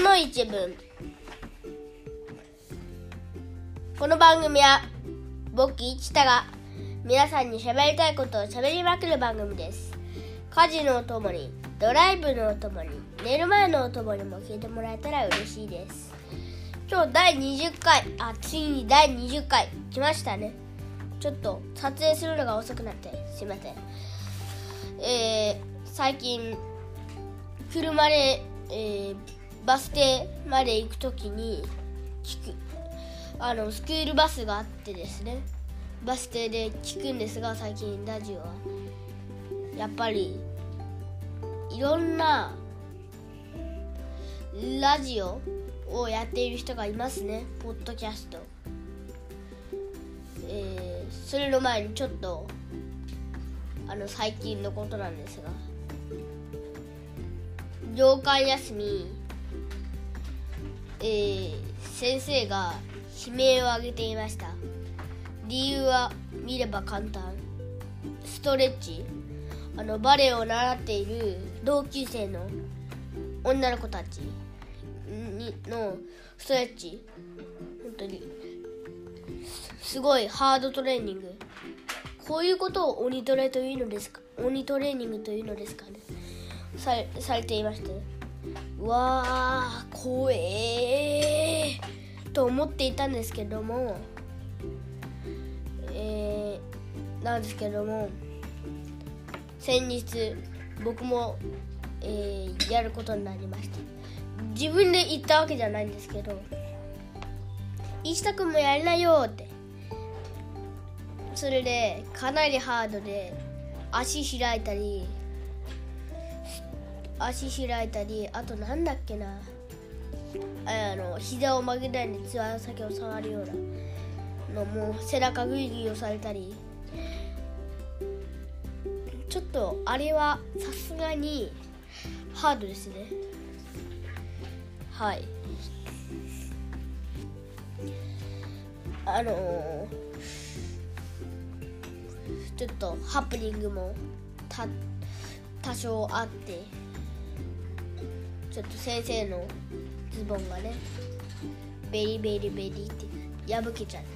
の一文。この番組は僕一太が皆さんに喋りたいことを喋りまくる番組です。家事のお供にドライブのお供に寝る前のお供にも聞いてもらえたら嬉しいです。今日第20回あついに第20回来ましたね。ちょっと撮影するのが遅くなってすいません。えー、最近車で、えー、バス停まで行く時に聞く。あのスクールバスがあってですね。バス停で聞くんですが最近ラジオは。やっぱりいろんなラジオをやっている人がいますね。ポッドキャスト。えー、それの前にちょっとあの最近のことなんですが。業界休みえー、先生が悲鳴を上げていました。理由は見れば簡単。ストレッチ。あのバレエを習っている同級生の女の子たち。にのストレッチ。本当に。すごいハードトレーニング。こういうことを鬼トレというのですか？鬼トレーニングというのですかね？さされていまして。うわー怖えーと思っていたんですけどもえー、なんですけども先日僕も、えー、やることになりました自分で言ったわけじゃないんですけど石田君もやりなよってそれでかなりハードで足開いたり足開いたりあとなんだっけな。あの膝を曲げたりつま先を触るようなのも背中グイグイ押されたり。ちょっとあれはさすがにハードですね。はい。あのー、ちょっとハプニングもた多少あって。ちょっと先生のズボンがねベリベリベリって破けちゃって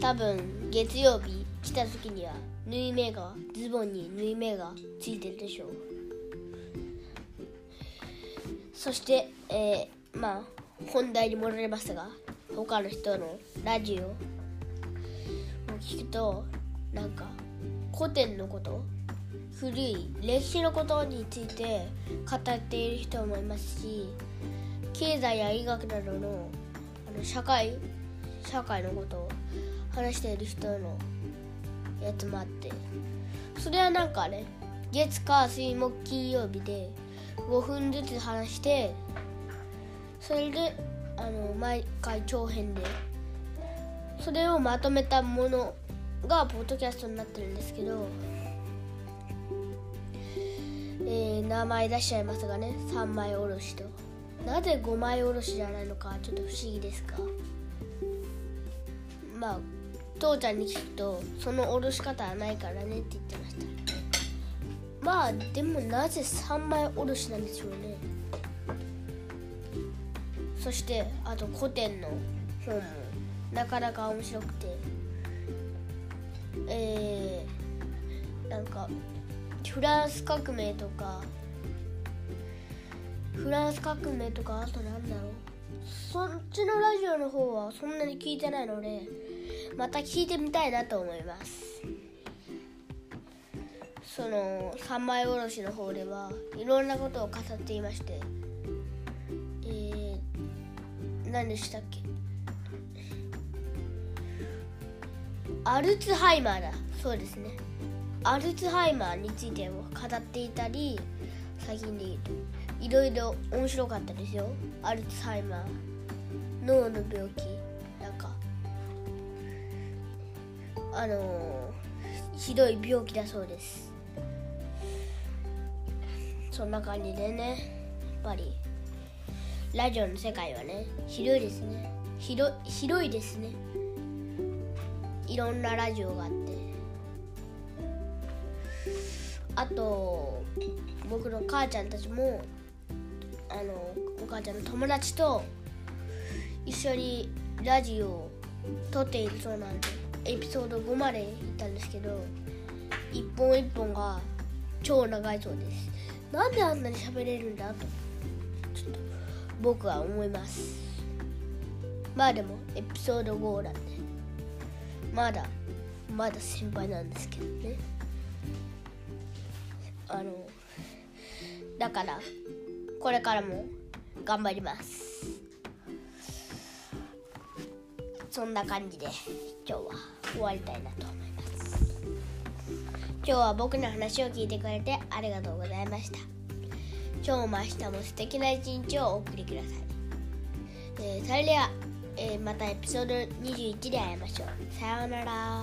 多分月曜日来た時には縫い目がズボンに縫い目がついてるでしょう。そして、えー、まあ本題に戻りますが他の人のラジオを聞くとなんか古典のこと古い歴史のことについて語っている人もいますし経済や医学などのあの社会社会のことを話している人のやつもあってそれはなんかね月火水木金曜日で5分ずつ話してそれであの毎回長編でそれをまとめたものがポッドキャストになってるんですけど、えー、名前出しちゃいますがね3枚おろしと。なぜ5枚おろしじゃないのかちょっと不思議ですが。まあ父ちゃんに聞くとそのおろし方はないからねって言ってました。まあでもなぜ3枚おろしなんでしょうね。そしてあと古典の本もなかなか面白くて。えー、なんかフランス革命とかフランス革命とかあとなんだろう。そっちのラジオの方はそんなに聞いてないのでまた聞いてみたいなと思います。その三枚おろしの方ではいろんなことを語っていましてえー、何でしたっけ？アルツハイマーだ。そうですね。アルツハイマーについても語っていたり最近で言うといろいろ面白かったですよ。アルツハイマー脳の病気なんかあのひどい病気だそうです。そんな感じでねやっぱりラジオの世界はね広いですね。広広いですね。いろんなラジオがあって。あと僕の母ちゃんたちもあのお母ちゃんの友達と一緒にラジオを撮っているそうなんでエピソード5まで行ったんですけど一本一本が超長いそうです。なんであんなに喋れるんだとちょっと僕は思います。まあでもエピソード5なんでまだまだ先輩なんですけどね。あのだからこれからも頑張ります。そんな感じで今日は終わりたいなと思います。今日は僕の話を聞いてくれてありがとうございました。今日も明日も素敵な一日をお送りください、えー、それでは、えー、またエピソード21で会いましょう。さようなら。